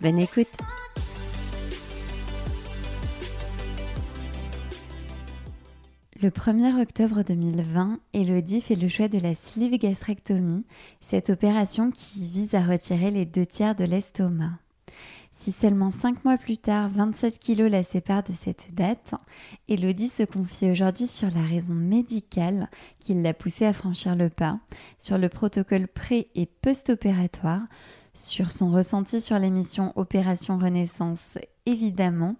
Bonne écoute Le 1er octobre 2020, Elodie fait le choix de la sleeve gastrectomie, cette opération qui vise à retirer les deux tiers de l'estomac. Si seulement 5 mois plus tard, 27 kilos la séparent de cette date, Elodie se confie aujourd'hui sur la raison médicale qui l'a poussée à franchir le pas, sur le protocole pré- et post-opératoire, sur son ressenti sur l'émission Opération Renaissance, évidemment,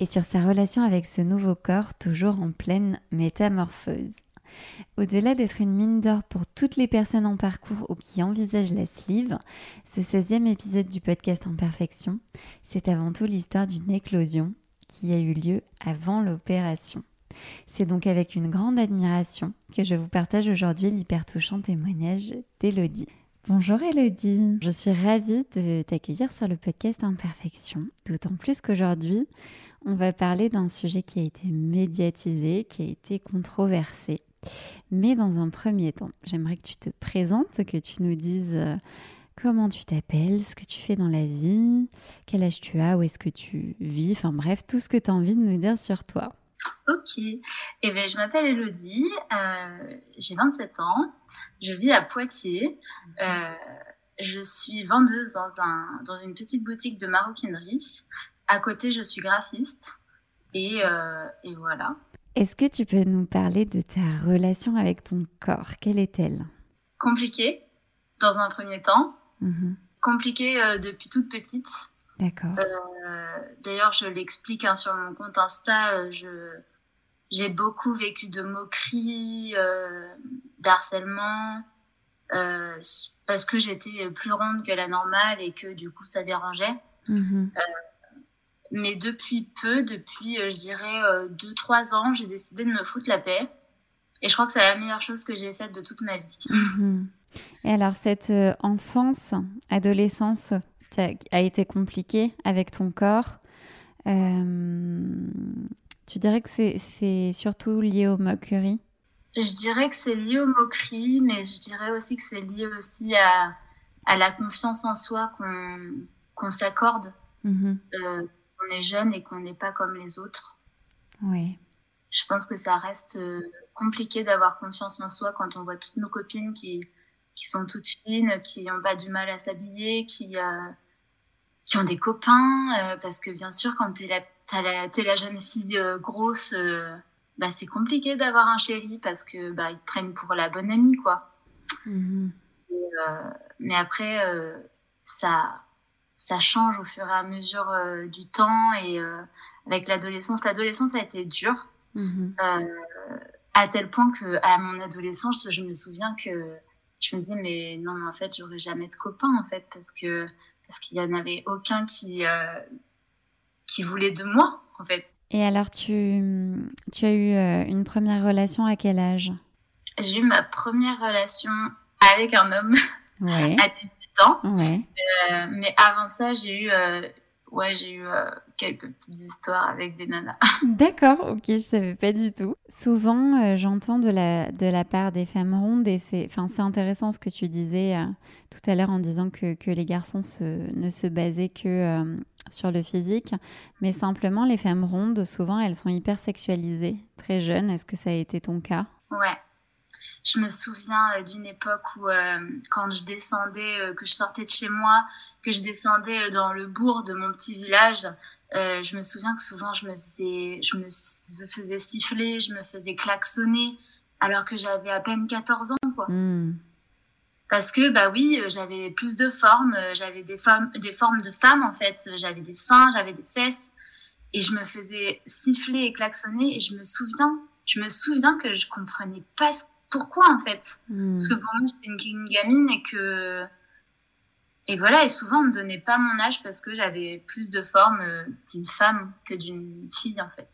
et sur sa relation avec ce nouveau corps toujours en pleine métamorphose. Au-delà d'être une mine d'or pour toutes les personnes en parcours ou qui envisagent la sleeve, ce 16e épisode du podcast Imperfection, c'est avant tout l'histoire d'une éclosion qui a eu lieu avant l'opération. C'est donc avec une grande admiration que je vous partage aujourd'hui l'hyper touchant témoignage d'Elodie. Bonjour Elodie, je suis ravie de t'accueillir sur le podcast Imperfection, d'autant plus qu'aujourd'hui, on va parler d'un sujet qui a été médiatisé, qui a été controversé. Mais dans un premier temps, j'aimerais que tu te présentes, que tu nous dises euh, comment tu t'appelles, ce que tu fais dans la vie, quel âge tu as, où est-ce que tu vis, enfin bref, tout ce que tu as envie de nous dire sur toi. Ok, eh bien, je m'appelle Elodie, euh, j'ai 27 ans, je vis à Poitiers, euh, je suis vendeuse dans, un, dans une petite boutique de maroquinerie. À côté, je suis graphiste et, euh, et voilà. Est-ce que tu peux nous parler de ta relation avec ton corps? Quelle est-elle? Compliquée dans un premier temps, Mhm. compliquée euh, depuis toute petite. D'accord. Euh, D'ailleurs, je l'explique hein, sur mon compte Insta. euh, je j'ai beaucoup vécu de moqueries, euh, d'harcèlement, euh, parce que j'étais plus ronde que la normale et que du coup ça dérangeait. Mhm. Mais depuis peu, depuis je dirais 2-3 ans, j'ai décidé de me foutre la paix. Et je crois que c'est la meilleure chose que j'ai faite de toute ma vie. Mhm. Et alors, cette enfance, adolescence a été compliquée avec ton corps. Euh, tu dirais que c'est- surtout lié aux moqueries? Je dirais que c'est lié aux moqueries, mais je dirais aussi que c'est lié aussi à, à la confiance en soi qu'on qu'on s'accorde. Mhm. euh, qu'on est jeune et qu'on n'est pas comme les autres. Oui. Je pense que ça reste euh, compliqué d'avoir confiance en soi quand on voit toutes nos copines qui, qui sont toutes fines, qui n'ont pas du mal à s'habiller, qui, euh, qui ont des copains. euh, parce que bien sûr, quand tu es, la, t'es la jeune fille euh, grosse, bah, c'est compliqué d'avoir un chéri parce que bah, ils te prennent pour la bonne amie. quoi. Mhm. Mais après, ça, ça change au fur et à mesure du temps et avec l'adolescence. L'adolescence a été dure Mhm. euh, à tel point que à mon adolescence, je me souviens que je me disais mais non mais en fait j'aurais jamais de copains en fait parce que parce qu'il y en avait aucun qui euh, qui voulait de moi en fait. Et alors, tu, tu as eu euh, une première relation à quel âge? J'ai eu ma première relation avec un homme Ouais. à 18 ans. Ouais. Euh, mais avant ça, j'ai eu, euh, ouais, j'ai eu quelques petites histoires avec des nanas. D'accord, ok, je savais pas du tout. Souvent, euh, j'entends de la, de la part des femmes rondes, et c'est intéressant ce que tu disais euh, tout à l'heure en disant que, que les garçons se, ne se basaient que euh, sur le physique, mais simplement les femmes rondes, souvent, elles sont hyper sexualisées, très jeunes. Est-ce que ça a été ton cas? Ouais. Je me souviens d'une époque où, quand je descendais, que je sortais de chez moi, que je descendais dans le bourg de mon petit village, euh, je me souviens que souvent je me faisais, je me faisais siffler, je me faisais klaxonner, alors que j'avais à peine 14 ans, quoi. Hmm. Parce que, bah oui, euh, j'avais plus de formes, euh, j'avais des formes, des formes de femmes, en fait. J'avais des seins, j'avais des fesses. Et je me faisais siffler et klaxonner. Et je me souviens, je me souviens que je comprenais pas pourquoi, en fait. Hmm. Parce que pour moi, j'étais une, une gamine et que, et voilà, et souvent on me donnait pas mon âge parce que j'avais plus de forme d'une femme que d'une fille en fait.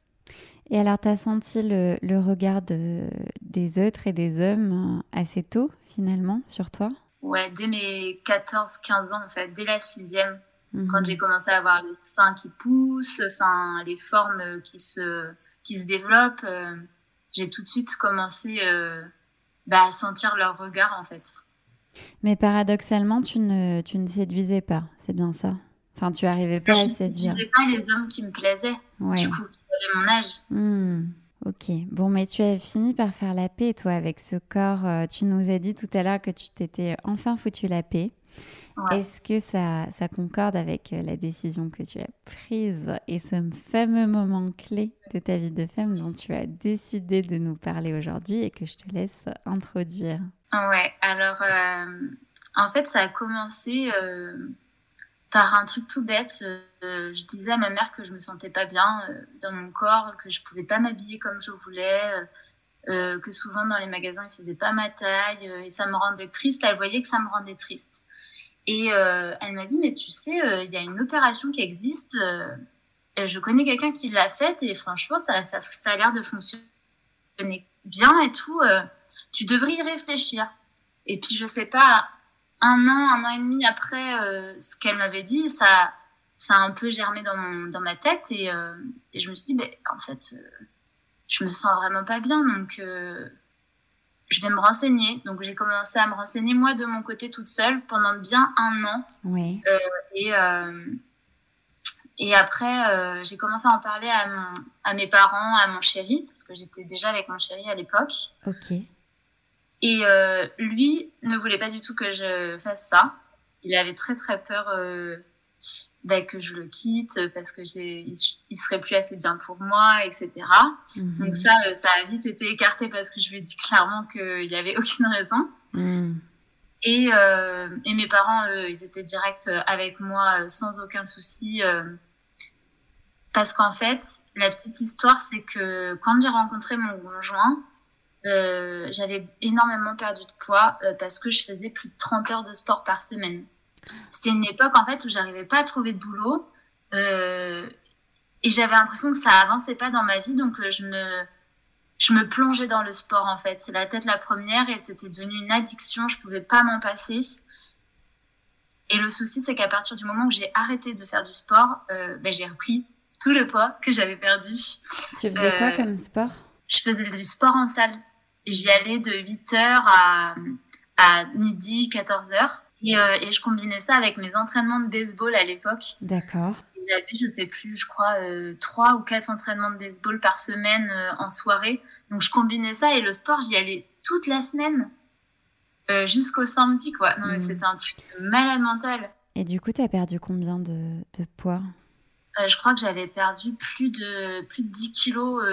Et alors, tu as senti le, le regard des autres et des hommes assez tôt, finalement, sur toi? Ouais, dès mes 14-15 ans, en fait, dès la sixième, mhm. quand j'ai commencé à avoir les seins qui poussent, enfin, les formes qui se, qui se développent, euh, j'ai tout de suite commencé euh, bah, à sentir leur regard, en fait. Mais paradoxalement, tu ne, tu ne séduisais pas, c'est bien ça Enfin, tu arrivais pas à séduire. Je ne pas les hommes qui me plaisaient, du coup, qui avaient mon âge. Hmm, ok. Bon, mais tu as fini par faire la paix, toi, avec ce corps. Euh, tu nous as dit tout à l'heure que tu t'étais enfin foutu la paix. Est-ce que ça, ça concorde avec euh, la décision que tu as prise et ce fameux moment clé de ta vie de femme dont tu as décidé de nous parler aujourd'hui et que je te laisse introduire? Ouais, alors euh, en fait, ça a commencé par un truc tout bête. Euh, je disais à ma mère que je me sentais pas bien euh, dans mon corps, que je pouvais pas m'habiller comme je voulais, euh, que souvent dans les magasins ils faisaient pas ma taille et ça me rendait triste. Elle voyait que ça me rendait triste. Et elle m'a dit mais tu sais il y a une opération qui existe. je connais quelqu'un qui l'a faite et franchement ça, ça a l'air de fonctionner bien et tout. Tu devrais y réfléchir. Et puis je sais pas un an, un an et demi après euh, ce qu'elle m'avait dit, ça, ça a un peu germé dans, mon, dans ma tête et, euh, et je me suis dit, en fait, euh, je me sens vraiment pas bien, donc je vais me renseigner. Donc j'ai commencé à me renseigner moi de mon côté toute seule pendant bien un an. Oui. et, et après, j'ai commencé à en parler à, mon, à mes parents, à mon chéri, parce que j'étais déjà avec mon chéri à l'époque. Ok. Et euh, lui ne voulait pas du tout que je fasse ça. Il avait très très peur euh, bah, que je le quitte parce que il, serait plus assez bien pour moi, etc. Mhm. Donc ça, euh, ça a vite été écarté parce que je lui ai dit clairement qu'il n'y avait aucune raison. Mhm. Et, et, mes parents, eux, ils étaient directs avec moi sans aucun souci. parce qu'en fait, la petite histoire, c'est que quand j'ai rencontré mon conjoint, euh, j'avais énormément perdu de poids euh, parce que je faisais plus de 30 heures de sport par semaine. C'était une époque en fait où j'arrivais pas à trouver de boulot euh, et j'avais l'impression que ça avançait pas dans ma vie donc je me je me plongeais dans le sport en fait. C'est la tête la première et c'était devenu une addiction, je pouvais pas m'en passer. Et le souci c'est qu'à partir du moment où j'ai arrêté de faire du sport, ben, j'ai repris tout le poids que j'avais perdu. Tu faisais quoi comme sport? Je faisais du sport en salle. J'y allais de 8h à, à midi, 14h. Et, euh, et, je combinais ça avec mes entraînements de baseball à l'époque. D'accord. J'avais, je sais plus, je crois, euh, trois ou quatre entraînements de baseball par semaine euh, en soirée. Donc je combinais ça et le sport, j'y allais toute la semaine jusqu'au samedi, quoi. Non, mais hmm. c'était un truc malade mental. Et du coup, tu as perdu combien de, de poids? Je crois que j'avais perdu plus de, plus de 10 kilos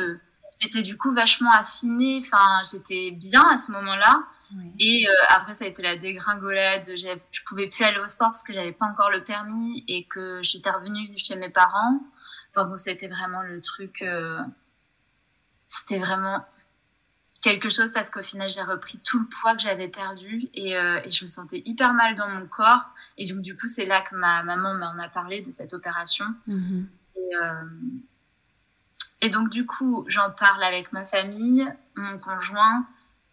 j'étais du coup vachement affinée. Enfin, j'étais bien à ce moment-là. Et euh, après, ça a été la dégringolade. Je pouvais plus aller au sport parce que j'avais pas encore le permis et que j'étais revenue vivre chez mes parents. Enfin bon, c'était vraiment le truc. Euh, c'était vraiment quelque chose parce qu'au final, j'ai repris tout le poids que j'avais perdu et, euh, et, je me sentais hyper mal dans mon corps. Et donc, du coup, c'est là que ma maman m'en a parlé de cette opération. Mm-hmm. Et, et donc, du coup, j'en parle avec ma famille, mon conjoint.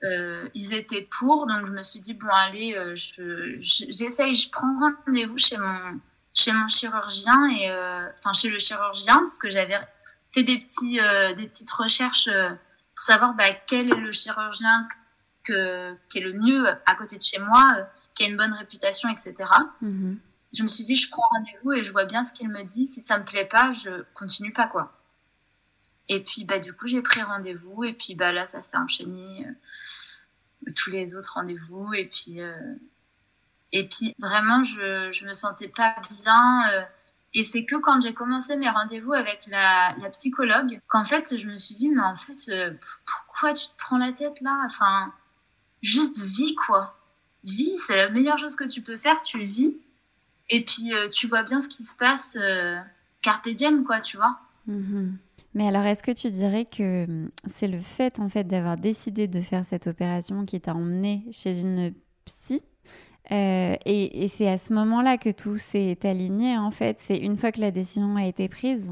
Euh, ils étaient pour, donc je me suis dit, bon, allez, euh, j'essaye, je, prends rendez-vous chez mon, chez mon chirurgien, et, euh, enfin, chez le chirurgien, parce que j'avais fait des, petits, des petites recherches pour savoir bah, quel est le chirurgien que, qui est le mieux à côté de chez moi, qui a une bonne réputation, etc. Mm-hmm. Je me suis dit, je prends rendez-vous et je vois bien ce qu'il me dit. Si ça me plaît pas, je continue pas, quoi. Et puis, bah, du coup, j'ai pris rendez-vous. Et puis, bah, là, ça s'est enchaîné. Euh, tous les autres rendez-vous. Et puis, euh, et puis vraiment, je, je me sentais pas bien. Euh, et c'est que quand j'ai commencé mes rendez-vous avec la, la psychologue, qu'en fait, je me suis dit, mais en fait, pourquoi tu te prends la tête là? Enfin, juste vis, quoi. Vis, c'est la meilleure chose que tu peux faire. Tu vis. Et puis, tu vois bien ce qui se passe. carpe quoi, tu vois. Mm-hmm. Mais alors, est-ce que tu dirais que hum, c'est le fait en fait d'avoir décidé de faire cette opération qui t'a emmené chez une psy et, et c'est à ce moment-là que tout s'est aligné, en fait? C'est une fois que la décision a été prise?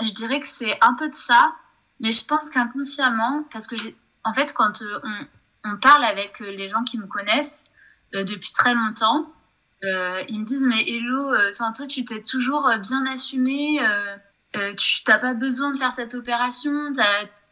Je dirais que c'est un peu de ça, mais je pense qu'inconsciemment, parce que en fait, quand on, on, parle avec les gens qui me connaissent depuis très longtemps, ils me disent mais Hello, toi tu t'es toujours bien assumé, tu n'as pas besoin de faire cette opération,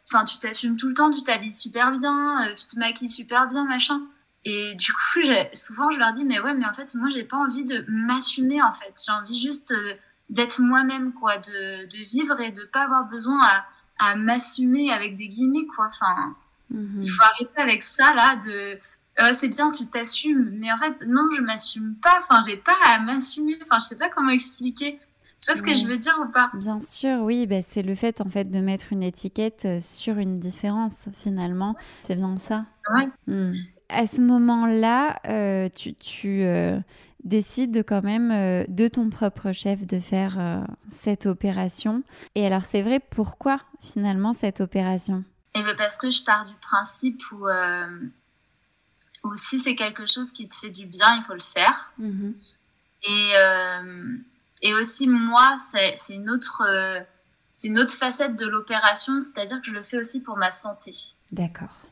enfin tu t'assumes tout le temps, tu t'habilles super bien, tu te maquilles super bien, machin. Et du coup, souvent, je leur dis, mais ouais, mais en fait, moi, j'ai pas envie de m'assumer, en fait. J'ai envie juste euh, d'être moi-même, quoi, de, de, vivre et de pas avoir besoin à, à m'assumer avec des guillemets, quoi. Enfin, mhm. il faut arrêter avec ça, là, de. Euh, c'est bien, tu t'assumes, mais en fait, non, je m'assume pas. Enfin, j'ai pas à m'assumer. Enfin, je sais pas comment expliquer. Tu vois ce que je veux dire ou pas? Bien sûr, oui. Bah, c'est le fait, en fait, de mettre une étiquette euh, sur une différence, finalement. C'est bien ça. Ouais. Hmm à ce moment-là, euh, tu, euh, décides quand même euh, de ton propre chef de faire cette opération. Et alors, c'est vrai, pourquoi finalement cette opération? Eh ben Parce que je pars du principe où, si c'est quelque chose qui te fait du bien, il faut le faire. Mm-hmm. Et, et aussi, moi, c'est une autre c'est une autre facette de l'opération, c'est-à-dire que je le fais aussi pour ma santé. D'accord.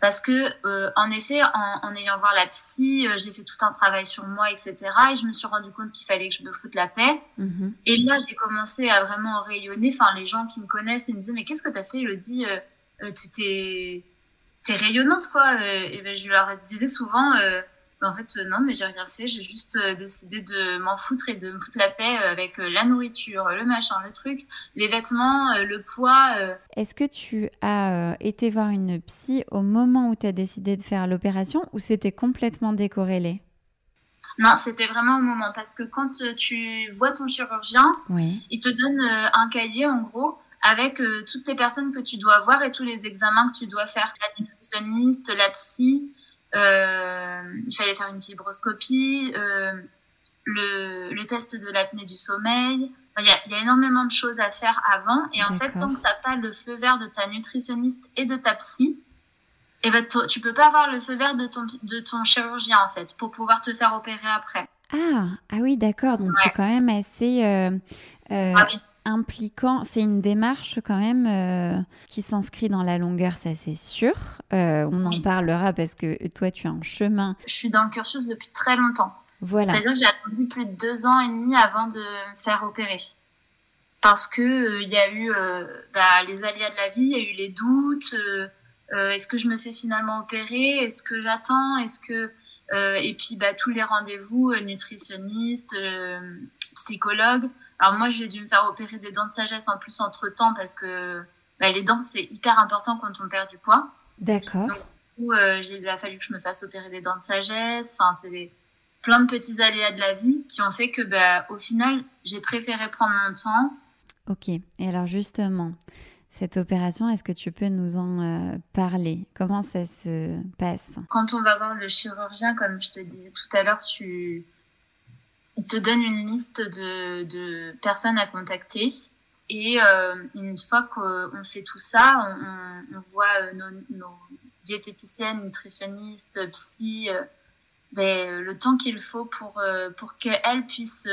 Parce que, euh, en effet, en, ayant voir la psy, euh, j'ai fait tout un travail sur moi, etc. Et je me suis rendu compte qu'il fallait que je me foute la paix. Mhm. Et là, j'ai commencé à vraiment rayonner. Enfin, les gens qui me connaissent, ils me disaient Mais qu'est-ce que tu as fait Elodie euh, euh, Tu t'es rayonnante, quoi. et ben, je leur disais souvent en fait, euh, non, mais j'ai rien fait. J'ai juste euh, décidé de m'en foutre et de me foutre la paix euh, avec la nourriture, le machin, le truc, les vêtements, le poids. Est-ce que tu as été voir une psy au moment où tu as décidé de faire l'opération ou c'était complètement décorrélé? Non, c'était vraiment au moment parce que quand tu vois ton chirurgien, il te donne un cahier en gros avec toutes les personnes que tu dois voir et tous les examens que tu dois faire. La nutritionniste, la psy, il fallait faire une fibroscopie, euh, le, le, test de l'apnée du sommeil. Il y, a, énormément de choses à faire avant. Et en fait, tant que tu n'as pas le feu vert de ta nutritionniste et de ta psy, eh ben, tu peux pas avoir le feu vert de ton, de ton chirurgien, en fait, pour pouvoir te faire opérer après. Ah, ah oui, d'accord. Donc, c'est quand même assez. Euh, ah oui impliquant, c'est une démarche quand même euh, qui s'inscrit dans la longueur, ça c'est sûr. Euh, on en parlera parce que toi tu as un chemin. Je suis dans le cursus depuis très longtemps. Voilà. C'est-à-dire que j'ai attendu plus de deux ans et demi avant de me faire opérer. Parce que euh, il y a eu bah, les aléas de la vie, il y a eu les doutes. Est-ce que je me fais finalement opérer Est-ce que j'attends Est-ce que et puis bah, tous les rendez-vous nutritionnistes, psychologues. Alors moi, j'ai dû me faire opérer des dents de sagesse en plus entre temps parce que bah, les dents, c'est hyper important quand on perd du poids. D'accord. Du euh, il a fallu que je me fasse opérer des dents de sagesse. Enfin, c'est des... plein de petits aléas de la vie qui ont fait que, bah, au final, j'ai préféré prendre mon temps. Ok. Et alors, justement, cette opération, est-ce que tu peux nous en euh, parler? Comment ça se passe? Quand on va voir le chirurgien, comme je te disais tout à l'heure, tu il te donne une liste de, de personnes à contacter. Et euh, une fois qu'on fait tout ça, on, on voit euh, nos, nos, diététiciennes, nutritionnistes, psy, euh, ben, le temps qu'il faut pour, pour qu'elles puissent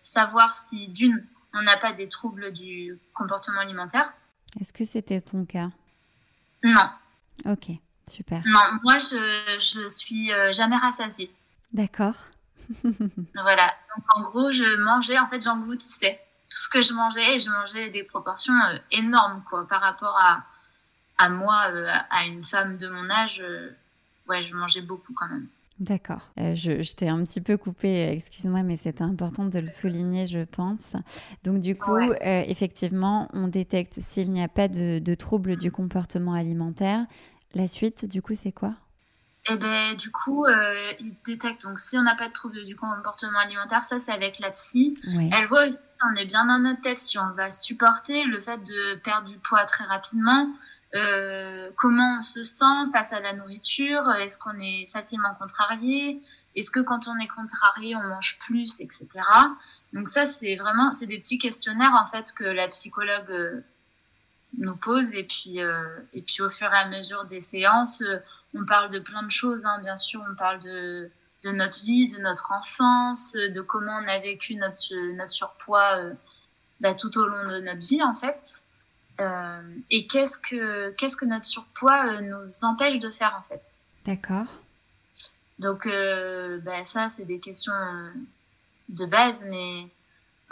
savoir si, d'une, on n'a pas des troubles du comportement alimentaire. Est-ce que c'était ton cas? Non. Ok, super. Non, moi, je, je suis jamais rassasiée. D'accord. voilà. Donc, en gros, je mangeais, en fait, j'engloutissais tout ce que je mangeais et je mangeais des proportions euh, énormes, quoi, par rapport à, à moi, euh, à une femme de mon âge. Euh, ouais, je mangeais beaucoup quand même. D'accord. je, je t'ai un petit peu coupé, excuse-moi, mais c'était important de le souligner, je pense. Donc du coup, effectivement, on détecte s'il n'y a pas de, de troubles du comportement alimentaire. La suite, du coup, c'est quoi? Et ben du coup, euh, il détecte. Donc, si on n'a pas de trouble du comportement alimentaire, ça c'est avec la psy. Elle voit aussi si on est bien dans notre tête, si on va supporter le fait de perdre du poids très rapidement, euh, comment on se sent face à la nourriture, est-ce qu'on est facilement contrarié, est-ce que quand on est contrarié, on mange plus, etc. Donc ça, c'est vraiment, c'est des petits questionnaires en fait que la psychologue euh, nous pose et puis euh, et puis au fur et à mesure des séances on parle de plein de choses, hein. bien sûr. On parle de de notre vie, de notre enfance, de comment on a vécu notre, notre surpoids bah, tout au long de notre vie en fait. et qu'est-ce que, qu'est-ce que notre surpoids nous empêche de faire en fait? D'accord. Donc bah, ça, c'est des questions de base, mais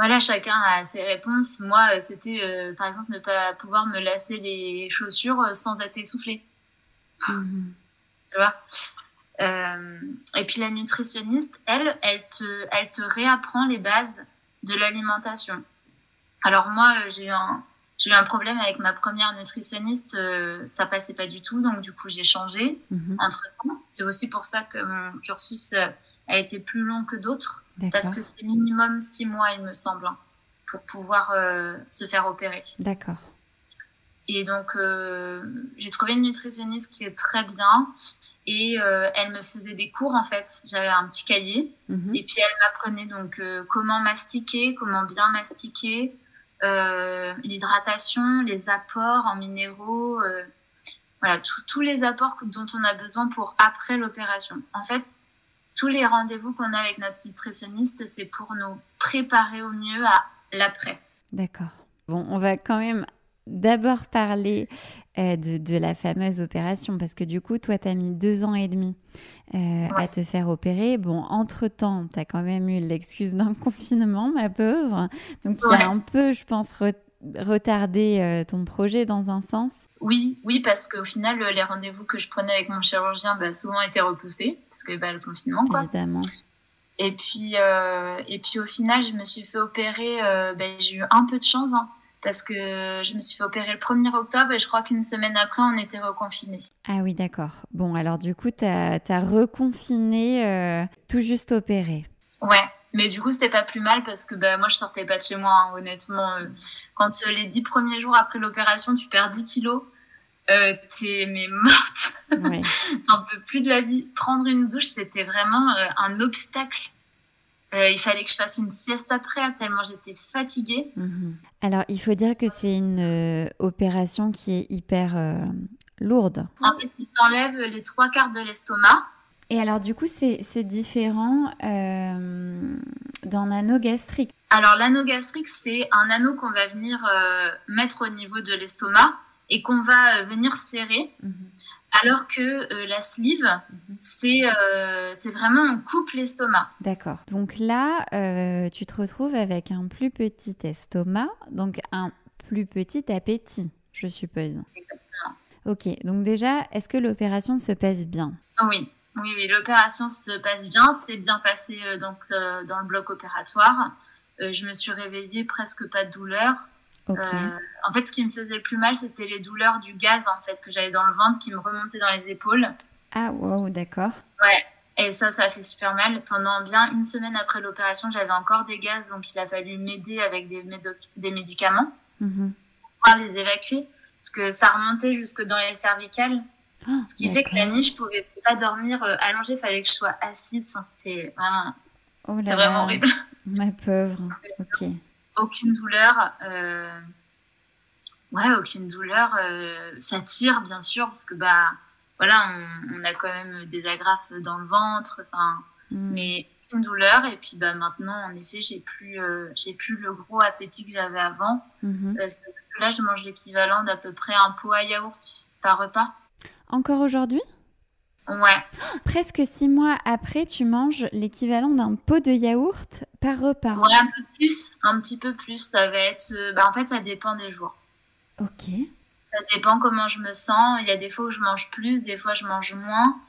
voilà, chacun a ses réponses. Moi, euh, c'était euh, par exemple ne pas pouvoir me lasser les chaussures euh, sans être essoufflée. Mhm. Tu vois Et puis la nutritionniste, elle, elle te, elle te réapprend les bases de l'alimentation. Alors moi, j'ai eu un, j'ai eu un problème avec ma première nutritionniste, ça passait pas du tout, donc du coup j'ai changé mhm. entre temps. C'est aussi pour ça que mon cursus a été plus long que d'autres. Parce que c'est minimum six mois, il me semble, hein, pour pouvoir euh, se faire opérer. D'accord. Et donc, euh, j'ai trouvé une nutritionniste qui est très bien. Et euh, elle me faisait des cours, en fait. J'avais un petit cahier. Mhm. Et puis, elle m'apprenait donc comment mastiquer, comment bien mastiquer, l'hydratation, les apports en minéraux. voilà, tous les apports dont on a besoin pour après l'opération. En fait, tous les rendez-vous qu'on a avec notre nutritionniste, c'est pour nous préparer au mieux à l'après. D'accord. Bon, on va quand même d'abord parler euh, de, la fameuse opération, parce que du coup, toi, tu as mis deux ans et demi euh, à te faire opérer. Bon, entre-temps, tu as quand même eu l'excuse d'un confinement, ma pauvre. Donc, tu as un peu, je pense, retarder euh, ton projet dans un sens Oui, oui, parce qu'au final, les rendez-vous que je prenais avec mon chirurgien bah, souvent étaient repoussés, parce que bah, le confinement, quoi. Évidemment. Et puis, et puis au final, je me suis fait opérer, bah, j'ai eu un peu de chance, hein, parce que je me suis fait opérer le 1er octobre et je crois qu'une semaine après, on était reconfinés. Ah oui, d'accord. Bon, alors du coup, tu as, as, reconfiné tout juste opéré. Ouais, mais du coup, c'était pas plus mal parce que bah, moi, je sortais pas de chez moi, hein, honnêtement. Euh. quand euh, les dix premiers jours après l'opération, tu perds 10 kilos, euh, t'es mais morte. Ouais. T'en peux plus de la vie. Prendre une douche, c'était vraiment euh, un obstacle. Il fallait que je fasse une sieste après, tellement j'étais fatiguée. Mhm. Alors, il faut dire que c'est une opération qui est hyper lourde. En fait, il t'enlève les trois quarts de l'estomac. Et alors, du coup, c'est différent euh, d'un anneau gastrique. Alors, l'anneau gastrique, c'est un anneau qu'on va venir euh, mettre au niveau de l'estomac et qu'on va euh, venir serrer. Mhm. Alors que la sleeve, mhm. c'est vraiment on coupe l'estomac. D'accord. Donc là, tu te retrouves avec un plus petit estomac, donc un plus petit appétit, je suppose. Exactement. Ok, donc déjà, est-ce que l'opération se passe bien? Oui, oui, oui l'opération se passe bien. C'est bien passé euh, donc, euh, dans le bloc opératoire. Euh, je me suis réveillée, presque pas de douleur. En fait, ce qui me faisait le plus mal, c'était les douleurs du gaz en fait que j'avais dans le ventre qui me remontait dans les épaules. Ah, wow, d'accord. Ouais, et ça, ça a fait super mal. Pendant bien une semaine après l'opération, j'avais encore des gaz, donc il a fallu m'aider avec des, des médicaments mhm. pour pouvoir les évacuer. Parce que ça remontait jusque dans les cervicales. Ah, Ce qui fait que la nuit, je pouvais pas dormir euh, allongée, il fallait que je sois assise. c'était vraiment, oh vraiment horrible. Ma pauvre. Ok. Aucune douleur. Euh... Ouais, aucune douleur. Euh... Ça tire, bien sûr, parce que bah, voilà, on, on, a quand même des agrafes dans le ventre. Enfin, hmm. mais aucune douleur. Et puis bah maintenant, en effet, j'ai plus, euh, j'ai plus le gros appétit que j'avais avant. Mm là, je mange l'équivalent d'à peu près un pot à yaourt par repas. Encore aujourd'hui? Ouais. Presque six mois après, tu manges l'équivalent d'un pot de yaourt par repas. Ouais, un peu plus, un petit peu plus. Ça va être. Euh, bah, en fait, ça dépend des jours. Ok. Ça dépend comment je me sens. Il y a des fois où je mange plus, des fois je mange moins.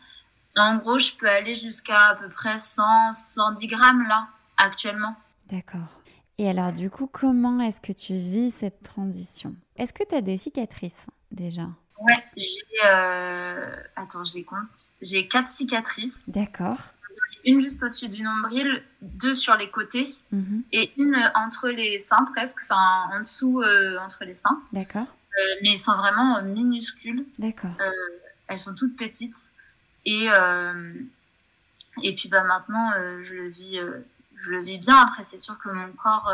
En gros, je peux aller jusqu'à à peu près 100, 110 grammes là, actuellement. D'accord. Et alors, du coup, comment est-ce que tu vis cette transition? Est-ce que tu as des cicatrices déjà? Ouais, j'ai. Euh... Attends, je les compte. J'ai quatre cicatrices. D'accord. Une juste au-dessus du nombril, deux sur les côtés mhm. et une entre les seins presque, enfin en dessous euh, entre les seins. D'accord. Euh, mais elles sont vraiment minuscules. D'accord. Euh, elles sont toutes petites. Et, et puis bah, maintenant, je, le vis, je le vis bien. Après, c'est sûr que mon corps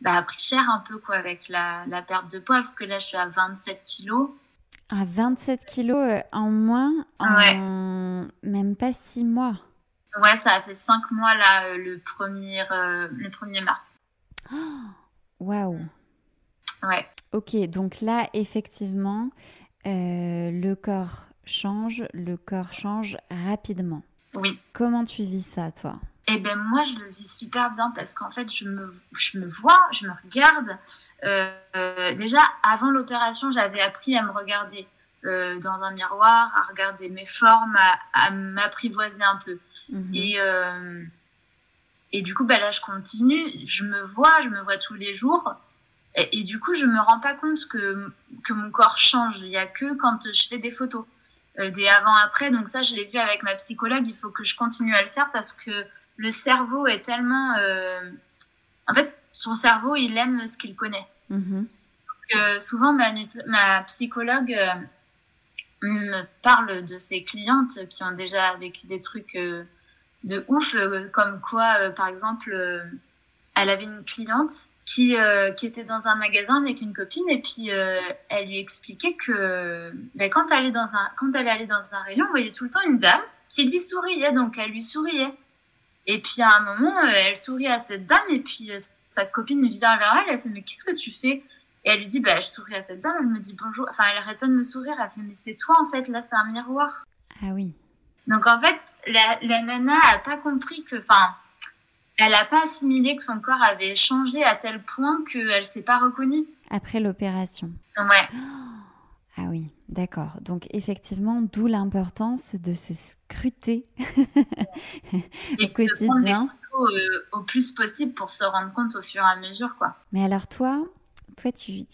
bah, a pris cher un peu quoi, avec la, la perte de poids, parce que là, je suis à 27 kilos. À 27 kilos euh, en moins en même pas 6 mois. Ouais, ça a fait cinq mois là, le 1er, le 1er mars. Waouh! Ouais. Ok, donc là, effectivement, le corps change, le corps change rapidement. Oui. Comment tu vis ça, toi? Eh ben moi, je le vis super bien parce qu'en fait, je me, je me vois, je me regarde. Euh, déjà, avant l'opération, j'avais appris à me regarder euh, dans un miroir, à regarder mes formes, à, m'apprivoiser un peu. Mhm. Et, euh, et du coup, bah là, je continue. Je me vois, je me vois tous les jours. Et, et du coup, je me rends pas compte que, que mon corps change. Il y a que quand je fais des photos. Euh, des avant-après. Donc ça, je l'ai vu avec ma psychologue. Il faut que je continue à le faire parce que le cerveau est tellement... Euh, en fait, son cerveau, il aime ce qu'il connaît. Donc, souvent, ma, ma psychologue me parle de ses clientes qui ont déjà vécu des trucs de ouf, comme quoi, par exemple, elle avait une cliente qui, euh, qui était dans un magasin avec une copine et puis euh, elle lui expliquait que ben, quand, elle est dans un, quand elle allait dans un rayon, on voyait tout le temps une dame qui lui souriait, donc elle lui souriait. Et puis à un moment, euh, elle sourit à cette dame et puis sa copine vient vers elle, elle fait mais qu'est-ce que tu fais? Et elle lui dit bah je souris à cette dame, elle me dit bonjour, enfin elle arrête de me sourire, elle fait mais c'est toi en fait, là c'est un miroir. Ah oui. Donc en fait, la, la nana a pas compris que, enfin, elle n'a pas assimilé que son corps avait changé à tel point qu'elle ne s'est pas reconnue. Après l'opération. Ouais. Ah oui, d'accord. Donc effectivement, d'où l'importance de se scruter au quotidien. des photos euh, au plus possible pour se rendre compte au fur et à mesure, quoi. Mais alors toi, toi, tu,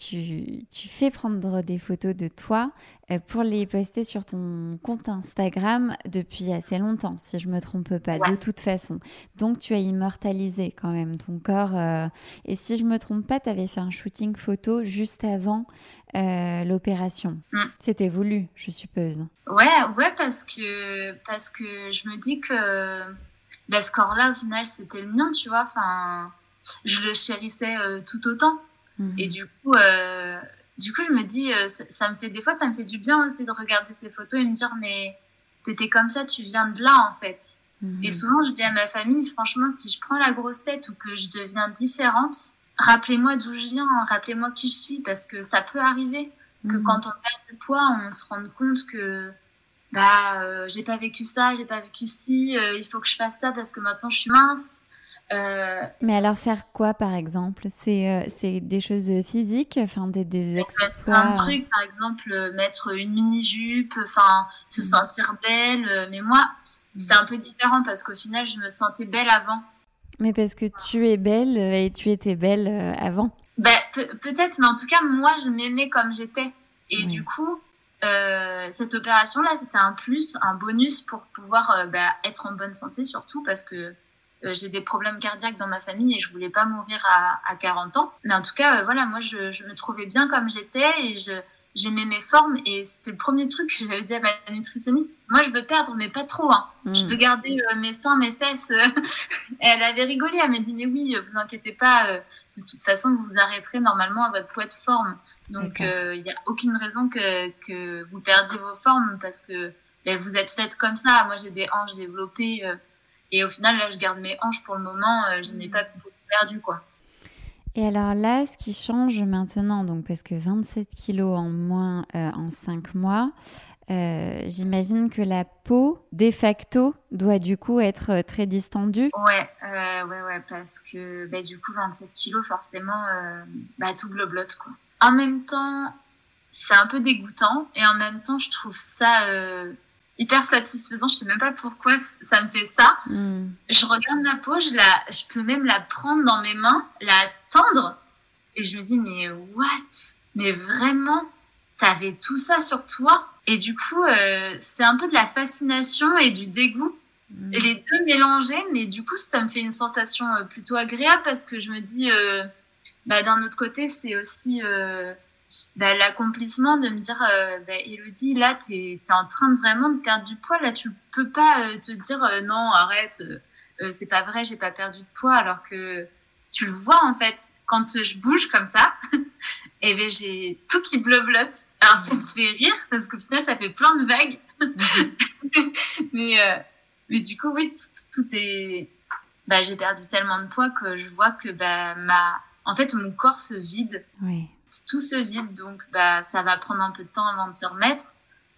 fais prendre des photos de toi euh, pour les poster sur ton compte Instagram depuis assez longtemps, si je me trompe pas, de toute façon. Donc, tu as immortalisé quand même ton corps. Euh, et si je me trompe pas, tu avais fait un shooting photo juste avant euh, l'opération. Mm. C'était voulu, je suppose. Ouais, ouais, parce que, parce que je me dis que bah, ce corps-là, au final, c'était le mien, tu vois. Enfin, je le chérissais tout autant. Mhm. Et du coup, euh, du coup, je me dis, euh, ça, me fait des fois, ça me fait du bien aussi de regarder ces photos et me dire, mais t'étais comme ça, tu viens de là en fait. Mhm. Et souvent, je dis à ma famille, franchement, si je prends la grosse tête ou que je deviens différente, rappelez-moi d'où je viens, rappelez-moi qui je suis, parce que ça peut arriver que mhm. quand on perd du poids, on se rende compte que bah euh, j'ai pas vécu ça, j'ai pas vécu ci, il faut que je fasse ça parce que maintenant je suis mince. Euh, Mais alors faire quoi par exemple? C'est euh, c'est des choses physiques, enfin des, des exploits. Plein de trucs, par exemple euh, mettre une mini jupe, enfin se mm. sentir belle. Mais moi, mm. c'est un peu différent parce qu'au final, je me sentais belle avant. Mais parce que tu es belle et tu étais belle avant. Bah, peut-être, mais en tout cas, moi, je m'aimais comme j'étais. Et du coup, cette opération-là, c'était un plus, un bonus pour pouvoir bah, être en bonne santé surtout parce que euh, j'ai des problèmes cardiaques dans ma famille et je voulais pas mourir à, à 40 ans. Mais en tout cas, euh, voilà, moi, je, je, me trouvais bien comme j'étais et je, j'aimais mes formes et c'était le premier truc que j'avais dit à ma nutritionniste. Moi, je veux perdre, mais pas trop. Hein. Je hmm. veux garder euh, mes seins, mes fesses. et elle avait rigolé. Elle m'a dit, mais oui, vous inquiétez pas. de toute façon, vous vous arrêterez normalement à votre poids de forme. Donc, il n'y a aucune raison que, que vous perdiez vos formes parce que ben, vous êtes faite comme ça. Moi, j'ai des hanches développées. Et au final, là, je garde mes hanches pour le moment. Euh, je n'ai pas beaucoup perdu, quoi. Et alors là, ce qui change maintenant, donc parce que 27 kilos en moins euh, en 5 mois, euh, j'imagine que la peau, de facto, doit du coup être très distendue. Ouais, ouais, ouais, parce que bah, du coup, 27 kilos, forcément, bah, tout globlote, quoi. En même temps, c'est un peu dégoûtant, et en même temps, je trouve ça hyper satisfaisant. Je sais même pas pourquoi ça me fait ça. Hmm. Je regarde ma peau, je, la, je peux même la prendre dans mes mains, la tendre. Et je me dis, mais what? Mais vraiment, t'avais tout ça sur toi? Et du coup, euh, c'est un peu de la fascination et du dégoût. Hmm. Les deux mélangés, mais du coup, ça me fait une sensation euh, plutôt agréable parce que je me dis, euh, bah, d'un autre côté, c'est aussi bah, l'accomplissement de me dire euh, bah, Elodie, là, tu es, en train de vraiment de perdre du poids. Là, tu peux pas euh, te dire euh, non, arrête, c'est pas vrai, j'ai pas perdu de poids. Alors que tu le vois, en fait, quand je bouge comme ça, et eh ben, j'ai tout qui bleu-blotte. Alors, ça me fait rire parce qu'au final, ça fait plein de vagues. mais, mais du coup, oui, tout est. Bah, j'ai perdu tellement de poids que je vois que bah, ma... en fait, mon corps se vide. Oui. Tout se vide, donc bah, ça va prendre un peu de temps avant de se remettre.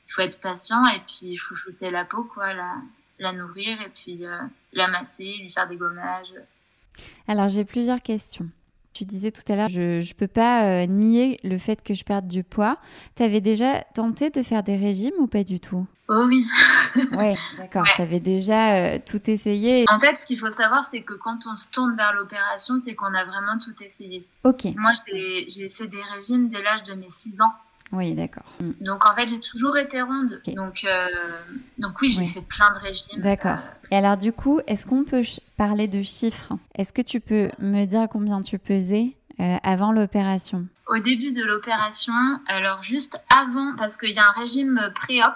Il faut être patient et puis il faut shooter la peau, quoi, la, la nourrir et puis euh, la masser, lui faire des gommages. Alors, j'ai plusieurs questions. Tu disais tout à l'heure, je ne peux pas euh, nier le fait que je perde du poids. Tu avais déjà tenté de faire des régimes ou pas du tout? Oh oui. ouais, d'accord. Tu avais déjà euh, tout essayé. En fait, ce qu'il faut savoir, c'est que quand on se tourne vers l'opération, c'est qu'on a vraiment tout essayé. Ok. Moi, j'ai fait des régimes dès l'âge de mes 6 ans. Oui, d'accord. Mm. Donc en fait, j'ai toujours été ronde. Donc, euh, donc oui, j'ai fait plein de régimes. D'accord. Et alors du coup, est-ce qu'on peut parler de chiffres? Est-ce que tu peux me dire combien tu pesais euh, avant l'opération? Au début de l'opération, alors juste avant, parce qu'il y a un régime pré-op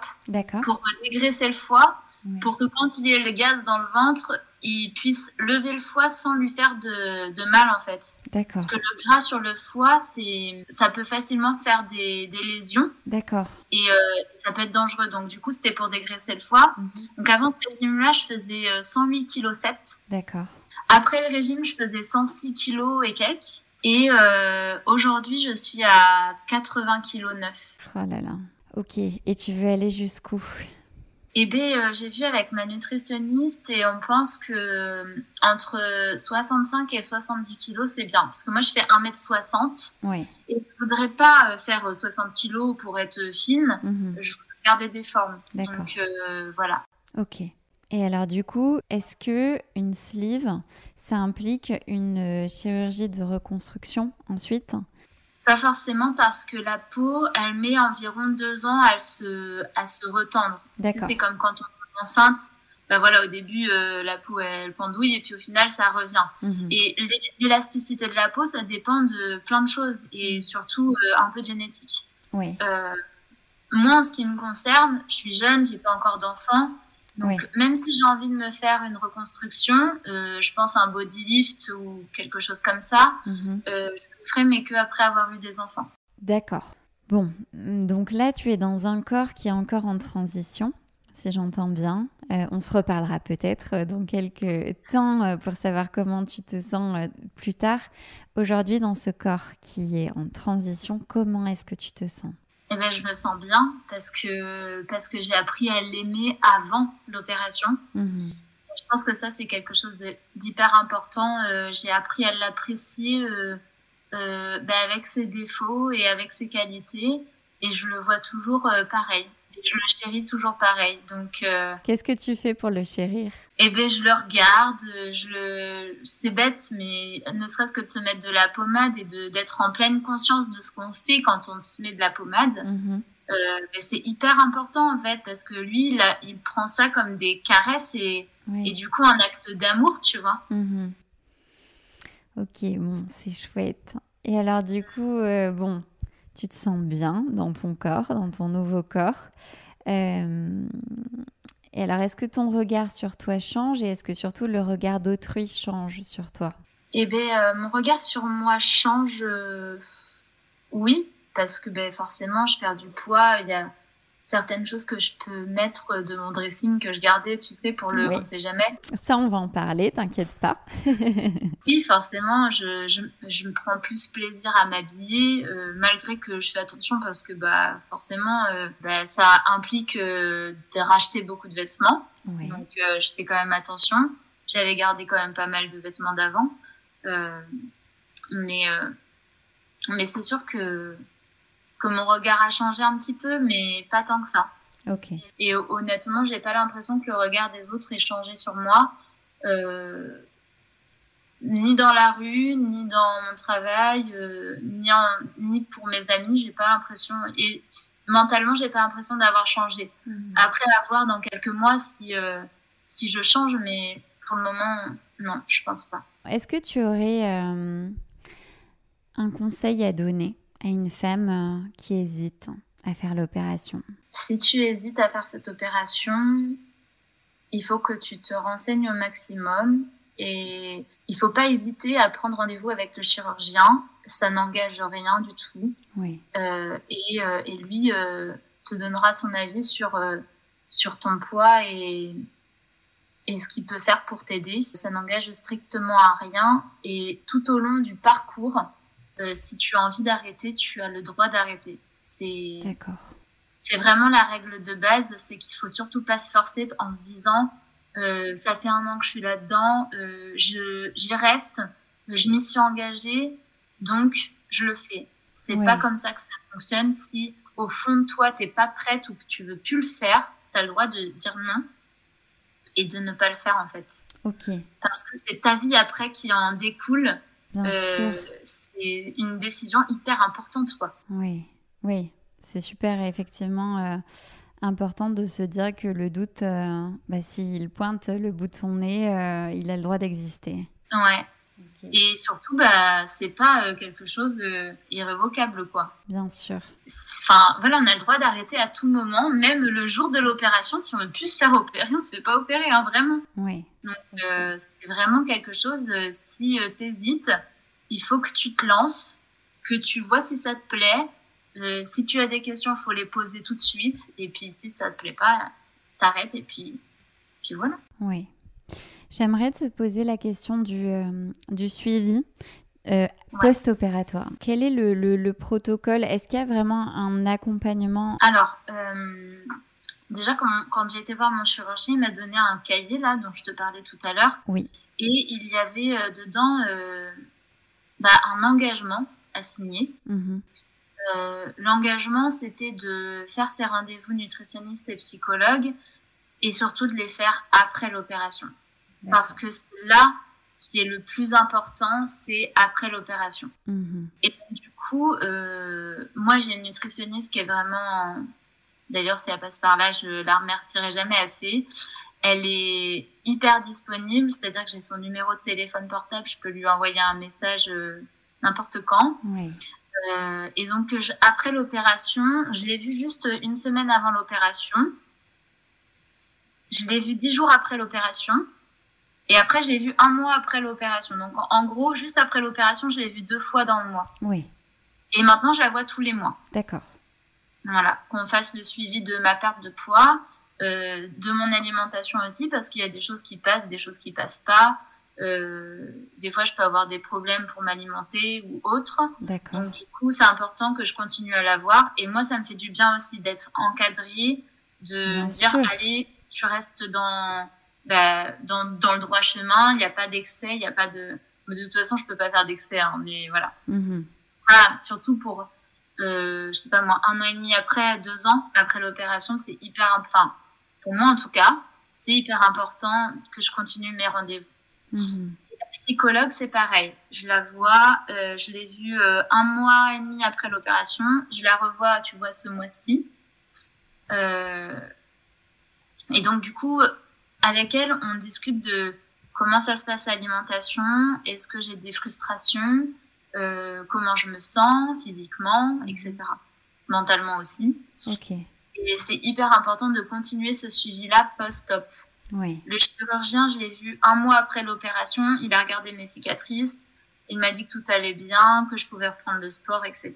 pour dégraisser le foie, pour que quand il y ait le gaz dans le ventre, il puisse lever le foie sans lui faire de, de mal en fait. D'accord. Parce que le gras sur le foie, c'est, ça peut facilement faire des, des lésions. D'accord. Et euh, ça peut être dangereux. Donc du coup, c'était pour dégraisser le foie. Mhm. Donc avant ce régime-là, je faisais 108 kg 7. D'accord. Après le régime, je faisais 106 kg et quelques. Et euh, aujourd'hui, je suis à 80 kg 9. Oh là là. Ok. Et tu veux aller jusqu'où? Eh bien, euh, j'ai vu avec ma nutritionniste et on pense que euh, entre 65 et 70 kilos, c'est bien. Parce que moi, je fais 1m60. Oui. Et je ne voudrais pas euh, faire 60 kilos pour être fine. Mhm. Je voudrais garder des formes. D'accord. Donc, voilà. Ok. Et alors, du coup, est-ce que une sleeve, ça implique une chirurgie de reconstruction ensuite? Pas forcément parce que la peau, elle met environ deux ans à se, à se retendre. C'est comme quand on est enceinte. Ben voilà, au début, euh, la peau, elle pendouille et puis au final, ça revient. Mhm. Et l'élasticité de la peau, ça dépend de plein de choses et mhm. surtout euh, un peu de génétique. Oui. Euh, moi, en ce qui me concerne, je suis jeune, j'ai pas encore d'enfant. Donc, même si j'ai envie de me faire une reconstruction, je pense à un body lift ou quelque chose comme ça, mhm ferai, mais que après avoir eu des enfants. D'accord. Bon, donc là, tu es dans un corps qui est encore en transition, si j'entends bien. Euh, on se reparlera peut-être euh, dans quelques temps euh, pour savoir comment tu te sens plus tard. Aujourd'hui, dans ce corps qui est en transition, comment est-ce que tu te sens? Eh ben, je me sens bien parce que, parce que j'ai appris à l'aimer avant l'opération. Mhm. Je pense que ça, c'est quelque chose d'hyper important. j'ai appris à l'apprécier euh, ben, avec ses défauts et avec ses qualités. Et je le vois toujours euh, pareil. je le chéris toujours pareil. Donc, euh, qu'est-ce que tu fais pour le chérir? Eh ben, je le regarde. Je le, c'est bête, mais ne serait-ce que de se mettre de la pommade et de d'être en pleine conscience de ce qu'on fait quand on se met de la pommade. Mhm. Ben, c'est hyper important en fait parce que lui, il, il prend ça comme des caresses et, et du coup un acte d'amour, tu vois. Mhm. Ok, bon, c'est chouette. Et alors, du coup, euh, bon, tu te sens bien dans ton corps, dans ton nouveau corps. Euh, et alors, est-ce que ton regard sur toi change et est-ce que surtout le regard d'autrui change sur toi? Eh bien, euh, mon regard sur moi change, oui, parce que ben, forcément, je perds du poids. Il y a certaines choses que je peux mettre de mon dressing que je gardais, tu sais, pour le on ne sait jamais. Ça, on va en parler, t'inquiète pas. oui, forcément, je, je, je, me prends plus plaisir à m'habiller, euh, malgré que je fais attention parce que bah, forcément, euh, bah, ça implique euh, de racheter beaucoup de vêtements. Donc, je fais quand même attention. J'avais gardé quand même pas mal de vêtements d'avant. mais mais c'est sûr que que mon regard a changé un petit peu, mais pas tant que ça. Et honnêtement, j'ai pas l'impression que le regard des autres ait changé sur moi, euh, ni dans la rue, ni dans mon travail, euh, ni, ni pour mes amis. J'ai pas l'impression et mentalement, j'ai pas l'impression d'avoir changé. Mhm. Après, à voir dans quelques mois si euh, si je change, mais pour le moment, non, je pense pas. Est-ce que tu aurais un conseil à donner à une femme euh, qui hésite à faire l'opération Si tu hésites à faire cette opération, il faut que tu te renseignes au maximum et il faut pas hésiter à prendre rendez-vous avec le chirurgien. Ça n'engage rien du tout. Oui. Euh, et, euh, et, lui te donnera son avis sur, sur ton poids et, et ce qu'il peut faire pour t'aider. Ça n'engage strictement à rien et tout au long du parcours, euh, si tu as envie d'arrêter, tu as le droit d'arrêter. C'est D'accord. C'est vraiment la règle de base, c'est qu'il faut surtout pas se forcer en se disant euh, ça fait un an que je suis là-dedans, euh, j'y reste, je m'y suis engagée, donc je le fais. C'est pas comme ça que ça fonctionne. Si au fond de toi, t'es pas prête ou que tu veux plus le faire, tu as le droit de dire non et de ne pas le faire en fait. Ok. Parce que c'est ta vie après qui en découle. Bien euh, sûr. C'est une décision hyper importante quoi. Oui, oui, c'est super effectivement euh, important de se dire que le doute, euh, bah, s'il pointe le bout de son nez, euh, il a le droit d'exister. Ouais. Et surtout, bah, c'est pas euh, quelque chose d'irrévocable, quoi. Bien sûr. Enfin, voilà, on a le droit d'arrêter à tout moment, même le jour de l'opération. Si on veut plus se faire opérer, on se fait pas opérer, hein, vraiment. Oui. Donc, euh, c'est vraiment quelque chose, euh, si euh, t'hésites, il faut que tu te lances, que tu vois si ça te plaît. Si tu as des questions, il faut les poser tout de suite. Et puis, si ça te plaît pas, t'arrêtes et puis, puis voilà. Oui. J'aimerais te poser la question du, euh, du suivi euh, post-opératoire. Quel est le, le- le protocole? Est-ce qu'il y a vraiment un accompagnement? Alors, euh, déjà, quand, quand j'ai été voir mon chirurgien, il m'a donné un cahier, là, dont je te parlais tout à l'heure. Oui. Et il y avait euh, dedans bah, un engagement à signer. Mhm. Euh, L'engagement, c'était de faire ses rendez-vous nutritionnistes et psychologues et surtout de les faire après l'opération. Parce que c'est là qui est le plus important, c'est après l'opération. Mhm. Et donc, du coup, euh, moi, j'ai une nutritionniste qui est vraiment. D'ailleurs, si elle passe par là, je la remercierai jamais assez. Elle est hyper disponible, c'est-à-dire que j'ai son numéro de téléphone portable, je peux lui envoyer un message euh, n'importe quand. Oui. Euh, et donc, je- après l'opération, je l'ai vu juste une semaine avant l'opération. Je l'ai vu dix jours après l'opération. Et après, je l'ai vu un mois après l'opération. Donc, en, gros, juste après l'opération, je l'ai vu deux fois dans le mois. Oui. Et maintenant, je la vois tous les mois. D'accord. Voilà, qu'on fasse le suivi de ma perte de poids, euh, de mon alimentation aussi, parce qu'il y a des choses qui passent, des choses qui passent pas. Euh, des fois, je peux avoir des problèmes pour m'alimenter ou autre. D'accord. Donc, du coup, c'est important que je continue à la voir. Et moi, ça me fait du bien aussi d'être encadrée, de Bien dire, sûr. allez, tu restes dans, bah, dans, dans le droit chemin, il n'y a pas d'excès, il n'y a pas de... Mais de toute façon, je peux pas faire d'excès, hein, mais voilà. Mhm. Voilà, surtout pour, euh, je sais pas moi, un an et demi après, deux ans après l'opération, c'est hyper, enfin, pour moi en tout cas, c'est hyper important que je continue mes rendez-vous. Mhm. La psychologue, c'est pareil. Je la vois, euh, je l'ai vue euh, un mois et demi après l'opération. Je la revois, tu vois, ce mois-ci. Euh, et donc, du coup, avec elle, on discute de comment ça se passe l'alimentation, est-ce que j'ai des frustrations, euh, comment je me sens physiquement, etc. Mentalement aussi. Ok. Et c'est hyper important de continuer ce suivi-là post-op. Oui. Le chirurgien, je l'ai vu un mois après l'opération. Il a regardé mes cicatrices. Il m'a dit que tout allait bien, que je pouvais reprendre le sport, etc.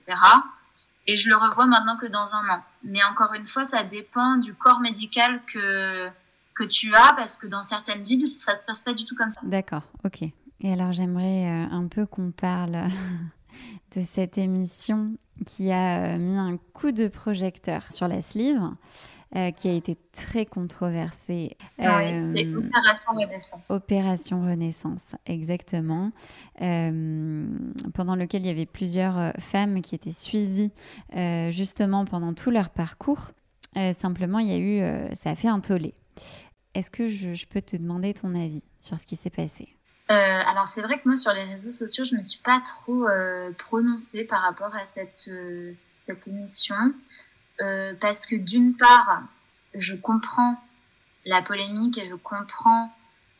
Et je le revois maintenant que dans un an. Mais encore une fois, ça dépend du corps médical que, que tu as, parce que dans certaines villes, ça se passe pas du tout comme ça. D'accord. Ok. Et alors, j'aimerais euh, un peu qu'on parle de cette émission qui a euh, mis un coup de projecteur sur la sleeve, euh, qui a été très controversée. Oui, c'est Euh, opération renaissance. Opération Renaissance, exactement, euh, pendant lequel il y avait plusieurs femmes qui étaient suivies justement pendant tout leur parcours. Simplement, il y a eu, ça a fait un tollé. Est-ce que je, peux te demander ton avis sur ce qui s'est passé? Euh, alors c'est vrai que moi sur les réseaux sociaux, je me suis pas trop euh, prononcée par rapport à cette, euh, cette émission. Parce que d'une part, je comprends la polémique et je comprends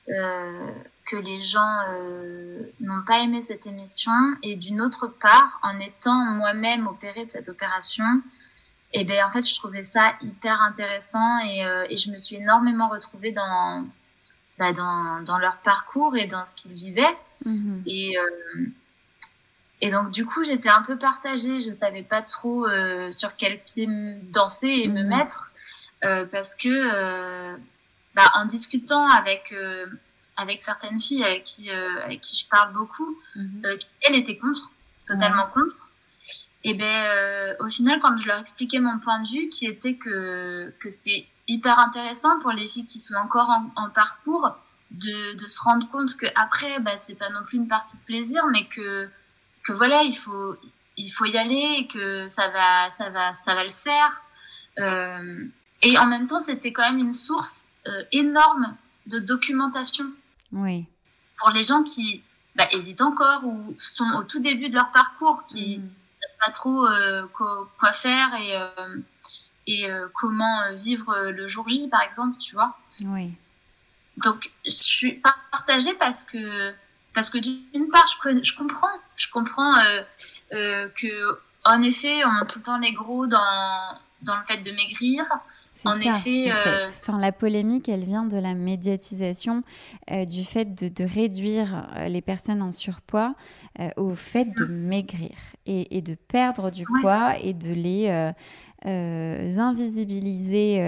que les gens n'ont pas aimé cette émission. Et d'une autre part, en étant moi-même opérée de cette opération, et ben en fait je trouvais ça hyper intéressant et, euh, et je me suis énormément retrouvée dans bah, dans, dans leur parcours et dans ce qu'ils vivaient. Mhm. Et, euh, et donc, du coup, j'étais un peu partagée. Je savais pas trop euh, sur quel pied danser et me Mhm. mettre. parce que, bah, en discutant avec, avec certaines filles avec qui, avec qui je parle beaucoup, mhm. elles étaient contre, totalement contre. Et ben, au final, quand je leur expliquais mon point de vue, qui était que, que c'était hyper intéressant pour les filles qui sont encore en, parcours de, de, se rendre compte que après, bah, c'est pas non plus une partie de plaisir, mais que, que voilà, il faut, il faut y aller et que ça va, ça va, ça va le faire. Euh, et en même temps, c'était quand même une source euh, énorme de documentation. Oui. Pour les gens qui bah, hésitent encore ou sont au tout début de leur parcours, qui mm. Pas trop euh, quoi, faire et, et comment vivre le jour J, par exemple, tu vois. Oui. Donc, je suis partagée parce que parce que d'une part, je, je, comprends, je comprends euh, euh, que en effet, on a tout le temps les gros dans, dans le fait de maigrir. En effet, euh, Enfin, la polémique, elle vient de la médiatisation euh, du fait de, de, réduire les personnes en surpoids au fait de mm. maigrir et, et, de perdre du poids et de les invisibiliser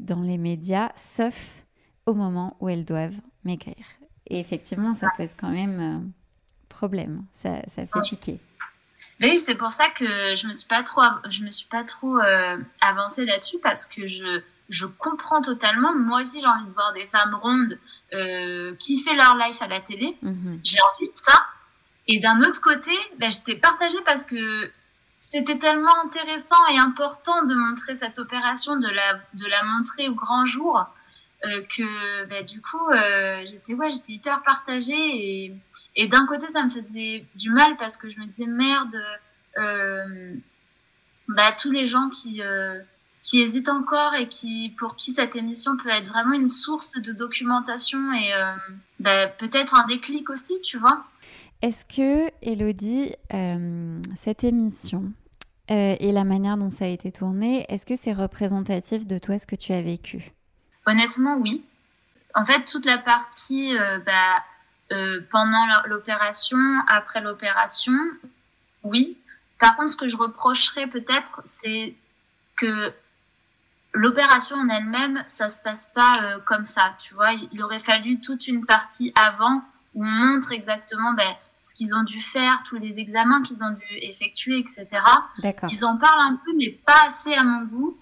dans les médias, sauf au moment où elles doivent maigrir. Et effectivement, ça pose quand même euh, problème. Ça, ça fait tiquer. Oui, c'est pour ça que je me suis pas trop, je me suis pas trop euh, avancée là-dessus parce que je, je comprends totalement. Moi aussi, j'ai envie de voir des femmes rondes euh, font leur life à la télé. Mhm. J'ai envie de ça. Et d'un autre côté, ben, j'étais partagée parce que c'était tellement intéressant et important de montrer cette opération, de la, de la montrer au grand jour. Euh, que bah, du coup euh, j'étais ouais j'étais hyper partagée et, d'un côté ça me faisait du mal parce que je me disais merde euh, bah, tous les gens qui qui hésitent encore et qui pour qui cette émission peut être vraiment une source de documentation et bah, peut-être un déclic aussi tu vois. Est-ce que Elodie cette émission et la manière dont ça a été tourné est-ce que c'est représentatif de toi ce que tu as vécu? Honnêtement, oui. En fait, toute la partie euh, bah, euh, pendant l'opération, après l'opération, oui. Par contre, ce que je reprocherais peut-être, c'est que l'opération en elle-même, ça se passe pas euh, comme ça. Tu vois, il aurait fallu toute une partie avant où on montre exactement ben, ce qu'ils ont dû faire, tous les examens qu'ils ont dû effectuer, etc. Ils en parlent un peu, mais pas assez à mon goût.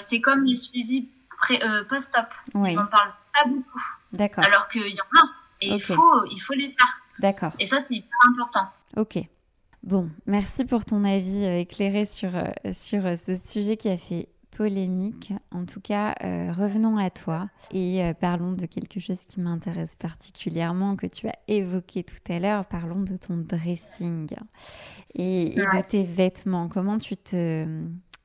c'est comme les suivis euh, post-op. Ils en parlent pas beaucoup. D'accord. Alors qu'il y en a. Et il, faut, il faut les faire. D'accord. Et ça, c'est hyper important. Ok. Bon, merci pour ton avis euh, éclairé sur, euh, sur ce sujet qui a fait polémique. En tout cas, revenons à toi et parlons de quelque chose qui m'intéresse particulièrement, que tu as évoqué tout à l'heure. Parlons de ton dressing et, de tes vêtements. Comment tu te,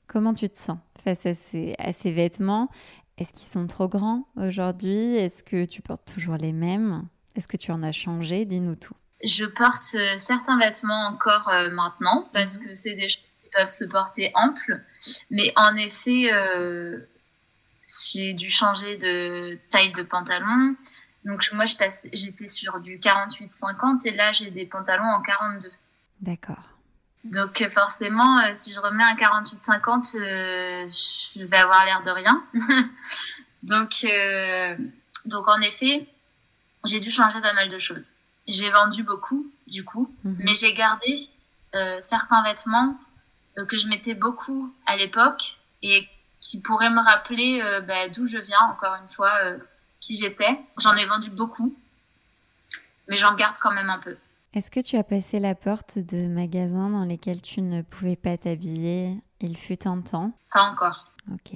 comment tu te sens face à ces, à ces vêtements? Est-ce qu'ils sont trop grands aujourd'hui? Est-ce que tu portes toujours les mêmes? Est-ce que tu en as changé? Dis-nous tout. Je porte euh, certains vêtements encore euh, maintenant parce mhm. que c'est des choses qui peuvent se porter amples. Mais en effet, euh, j'ai dû changer de taille de pantalon. Donc moi, j'étais sur du 48-50 et là, j'ai des pantalons en 42. D'accord. Donc euh, forcément, euh, si je remets un 48-50, euh, je vais avoir l'air de rien. donc, donc en effet, j'ai dû changer pas mal de choses. J'ai vendu beaucoup, du coup, mhm. mais j'ai gardé certains vêtements que je mettais beaucoup à l'époque et qui pourraient me rappeler bah, d'où je viens, encore une fois, qui j'étais. J'en ai vendu beaucoup, mais j'en garde quand même un peu. Est-ce que tu as passé la porte de magasins dans lesquels tu ne pouvais pas t'habiller? Il fut un temps Pas encore. Ok.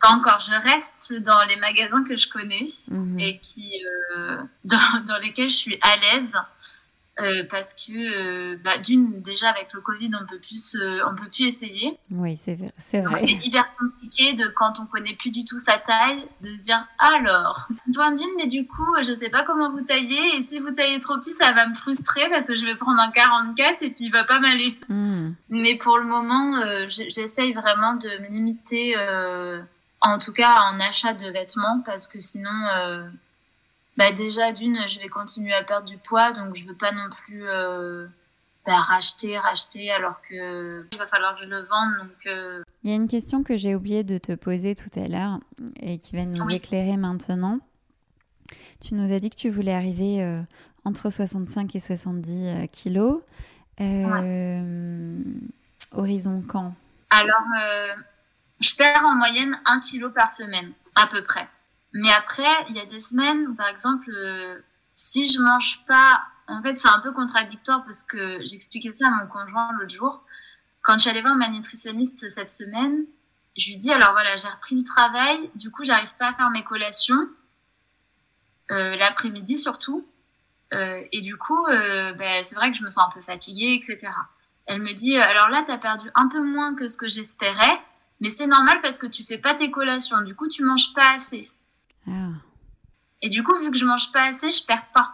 Pas encore. Je reste dans les magasins que je connais mhm. et qui, euh, dans, dans, lesquels je suis à l'aise. Euh, parce que euh, bah, d'une déjà avec le Covid on peut plus on peut plus essayer. Oui c'est vrai. C'est hyper compliqué de quand on connaît plus du tout sa taille de se dire alors Blandine mais du coup je sais pas comment vous taillez et si vous taillez trop petit ça va me frustrer parce que je vais prendre un 44 et puis il va pas m'aller. Hmm. Mais pour le moment euh, j'essaye vraiment de me limiter en tout cas en achat de vêtements parce que sinon bah déjà d'une, je vais continuer à perdre du poids, donc je veux pas non plus euh, bah, racheter, racheter, alors que il va falloir que je le vende, donc euh, Il y a une question que j'ai oublié de te poser tout à l'heure et qui va nous éclairer maintenant. Tu nous as dit que tu voulais arriver euh, entre 65 et 70 euh, kilos. Horizon quand? Alors, je perds en moyenne 1 kilo par semaine, à peu près. Mais après, il y a des semaines où, par exemple, si je mange pas, en fait, c'est un peu contradictoire parce que j'expliquais ça à mon conjoint l'autre jour. Quand je suis allée voir ma nutritionniste cette semaine, je lui dis alors voilà, j'ai repris le travail, du coup, j'arrive pas à faire mes collations. Euh, l'après-midi surtout. Euh, et du coup, euh, ben, c'est vrai que je me sens un peu fatiguée, etc. Elle me dit, alors là, tu as perdu un peu moins que ce que j'espérais, mais c'est normal parce que tu fais pas tes collations. Du coup, tu manges pas assez. Ah. Et du coup, vu que je mange pas assez, je perds pas.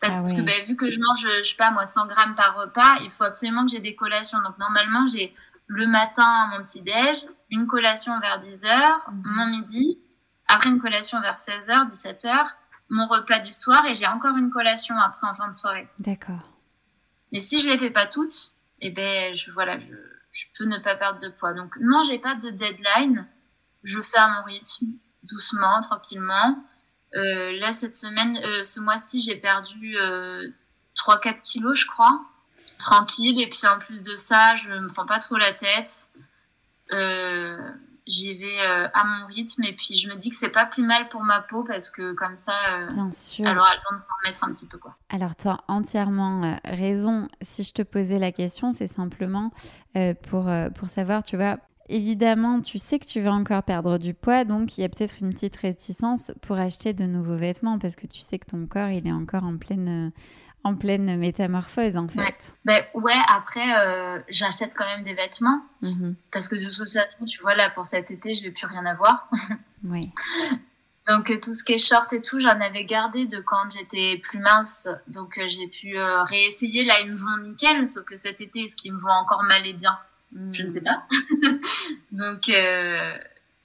Parce ah que ben, vu que je mange, je sais pas moi, 100 grammes par repas, il faut absolument que j'ai des collations. Donc normalement, j'ai le matin mon petit déj, une collation vers 10h, mhm. mon midi, après une collation vers 16h, 17h, mon repas du soir et j'ai encore une collation après en fin de soirée. D'accord. Mais si je les fais pas toutes, eh ben je voilà, je, je peux ne pas perdre de poids. Donc non, j'ai pas de deadline. Je fais à mon rythme, doucement, tranquillement. Euh, là cette semaine, euh, ce mois-ci, j'ai perdu euh, 3-4 kilos, je crois, tranquille. Et puis en plus de ça, je me prends pas trop la tête. Euh, j'y vais à mon rythme et puis je me dis que c'est pas plus mal pour ma peau parce que comme ça Bien sûr. elle aura le temps de s'en remettre un petit peu quoi. Alors tu as entièrement raison. Si je te posais la question, c'est simplement pour, pour savoir, tu vois, évidemment, tu sais que tu vas encore perdre du poids, donc il y a peut-être une petite réticence pour acheter de nouveaux vêtements parce que tu sais que ton corps, il est encore en pleine en pleine métamorphose en fait. Ouais, ben, ouais après euh, j'achète quand même des vêtements mhm. parce que de toute façon tu vois là pour cet été je vais plus rien avoir. oui. Donc euh, tout ce qui est short et tout j'en avais gardé de quand j'étais plus mince donc euh, j'ai pu réessayer là ils me vont nickel sauf que cet été est-ce qu'ils me vont encore mal et bien je ne sais mhm. pas. donc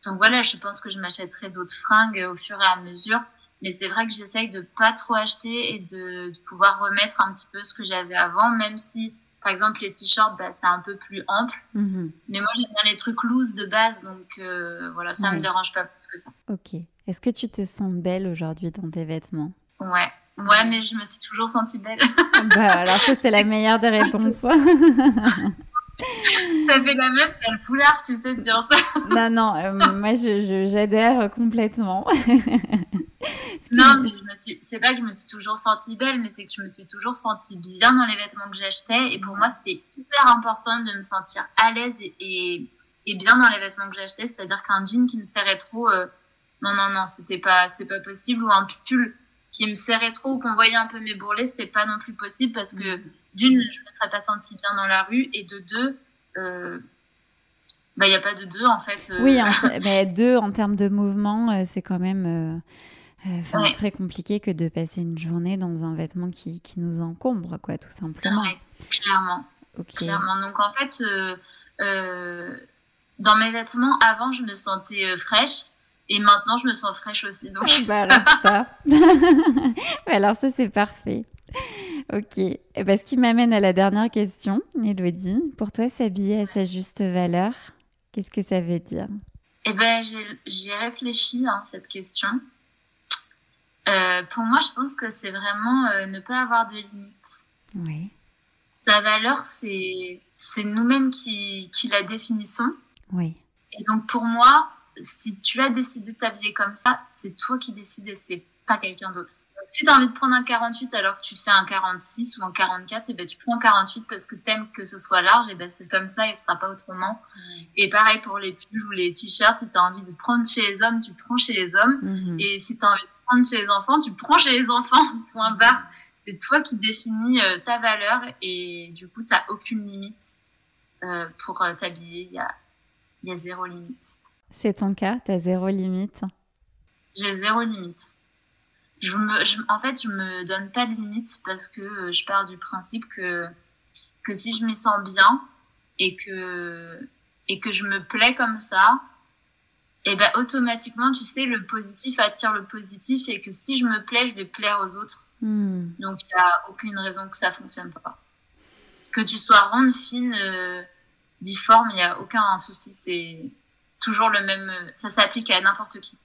donc voilà je pense que je m'achèterai d'autres fringues au fur et à mesure mais c'est vrai que j'essaye de pas trop acheter et de, pouvoir remettre un petit peu ce que j'avais avant, même si, par exemple, les t-shirts, bah, c'est un peu plus ample. Mhm. Mais moi, j'aime bien les trucs loose de base, donc euh, voilà, ça ne me dérange pas plus que ça. Ok. Est-ce que tu te sens belle aujourd'hui dans tes vêtements? Ouais. Ouais, mais je me suis toujours sentie belle. bah, alors ça, c'est la meilleure des réponses. Ça fait la meuf qui a le foulard, tu sais, de dire ça. non, non, euh, moi, j'adhère je, complètement. non, mais je me suis, c'est pas que je me suis toujours sentie belle, mais c'est que je me suis toujours sentie bien dans les vêtements que j'achetais. Et pour moi, c'était hyper important de me sentir à l'aise et, et, bien dans les vêtements que j'achetais. C'est-à-dire qu'un jean qui me serrait trop, euh, non, non, non, c'était pas, c'était pas possible. Ou un pull qui me serrait trop ou qu'on voyait un peu mes bourrelets, c'était pas non plus possible parce que d'une, je me serais pas sentie bien dans la rue et de deux, euh, bah, il n'y a pas de deux en fait. Euh. Oui, deux en termes de mouvement, c'est quand même euh, très compliqué que de passer une journée dans un vêtement qui, qui nous encombre, quoi, tout simplement. clairement. clairement. Donc en fait, euh, euh, dans mes vêtements, avant, je me sentais fraîche. Et maintenant, je me sens fraîche aussi. Donc... bah alors ça. alors ça, c'est parfait. Ok. Et eh ben, ce qui m'amène à la dernière question, Elodie. Pour toi, s'habiller à sa juste valeur, qu'est-ce que ça veut dire? Eh ben, j'ai réfléchi à hein, cette question. Euh, pour moi, je pense que c'est vraiment euh, ne pas avoir de limites. Oui. Sa valeur, c'est nous-mêmes qui, qui la définissons. Oui. Et donc, pour moi, si tu as décidé de t'habiller comme ça, c'est toi qui décides et c'est pas quelqu'un d'autre. Si tu as envie de prendre un 48 alors que tu fais un 46 ou un 44, et ben tu prends un 48 parce que tu aimes que ce soit large, et ben c'est comme ça et ce sera pas autrement. Et pareil pour les pulls ou les t-shirts, si tu as envie de prendre chez les hommes, tu prends chez les hommes. Mhm. Et si tu as envie de chez les enfants, tu prends chez les enfants, point barre. C'est toi qui définis euh, ta valeur et du coup, tu n'as aucune limite euh, pour euh, t'habiller. Il y a, y a zéro limite. C'est ton cas Tu as zéro limite J'ai zéro limite. Je me, en fait, je me donne pas de limite parce que je pars du principe que, que si je m'y sens bien et que, et que je me plais comme ça, et ben automatiquement, tu sais, le positif attire le positif et que si je me plais, je vais plaire aux autres. Hmm. Donc, il n'y a aucune raison que ça fonctionne pas. Que tu sois ronde, fine, euh, difforme, il n'y a aucun souci. C'est toujours le même. Ça s'applique à n'importe qui.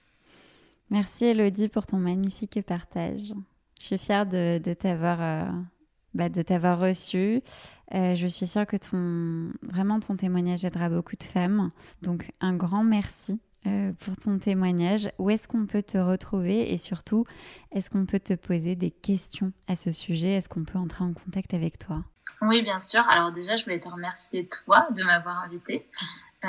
Merci Elodie pour ton magnifique partage. Je suis fière de, t'avoir euh, bah, de t'avoir reçu. Euh, je suis sûre que ton vraiment ton témoignage aidera beaucoup de femmes. Donc un grand merci euh, pour ton témoignage. Où est-ce qu'on peut te retrouver et surtout est-ce qu'on peut te poser des questions à ce sujet? Est-ce qu'on peut entrer en contact avec toi? Oui, bien sûr. Alors déjà, je voulais te remercier toi de m'avoir invité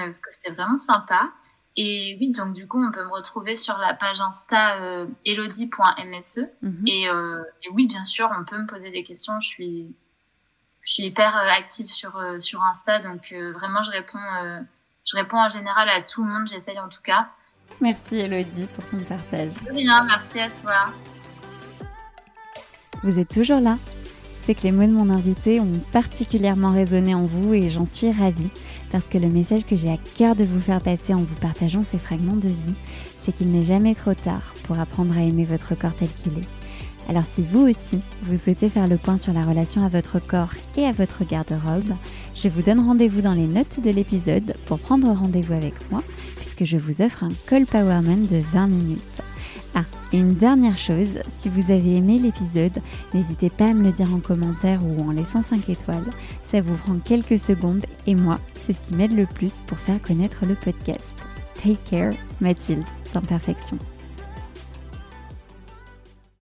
parce que c'était vraiment sympa. Et oui, donc du coup, on peut me retrouver sur la page Insta euh, elodie.mse. Mhm. Euh, et, oui, bien sûr, on peut me poser des questions. Je suis, je suis hyper euh, active sur, sur Insta, donc vraiment, je réponds, je réponds en général à tout le monde, j'essaye en tout cas. Merci Elodie pour ton partage. Bien, merci à toi. Vous êtes toujours là C'est que les mots de mon invité ont particulièrement résonné en vous et j'en suis ravie parce que le message que j'ai à cœur de vous faire passer en vous partageant ces fragments de vie, c'est qu'il n'est jamais trop tard pour apprendre à aimer votre corps tel qu'il est. Alors si vous aussi, vous souhaitez faire le point sur la relation à votre corps et à votre garde-robe, je vous donne rendez-vous dans les notes de l'épisode pour prendre rendez-vous avec moi, puisque je vous offre un call powerman de 20 minutes. Ah, et une dernière chose, si vous avez aimé l'épisode, n'hésitez pas à me le dire en commentaire ou en laissant 5 étoiles. Ça vous prend quelques secondes et moi, c'est ce qui m'aide le plus pour faire connaître le podcast. Take care, Mathilde, d'imperfection.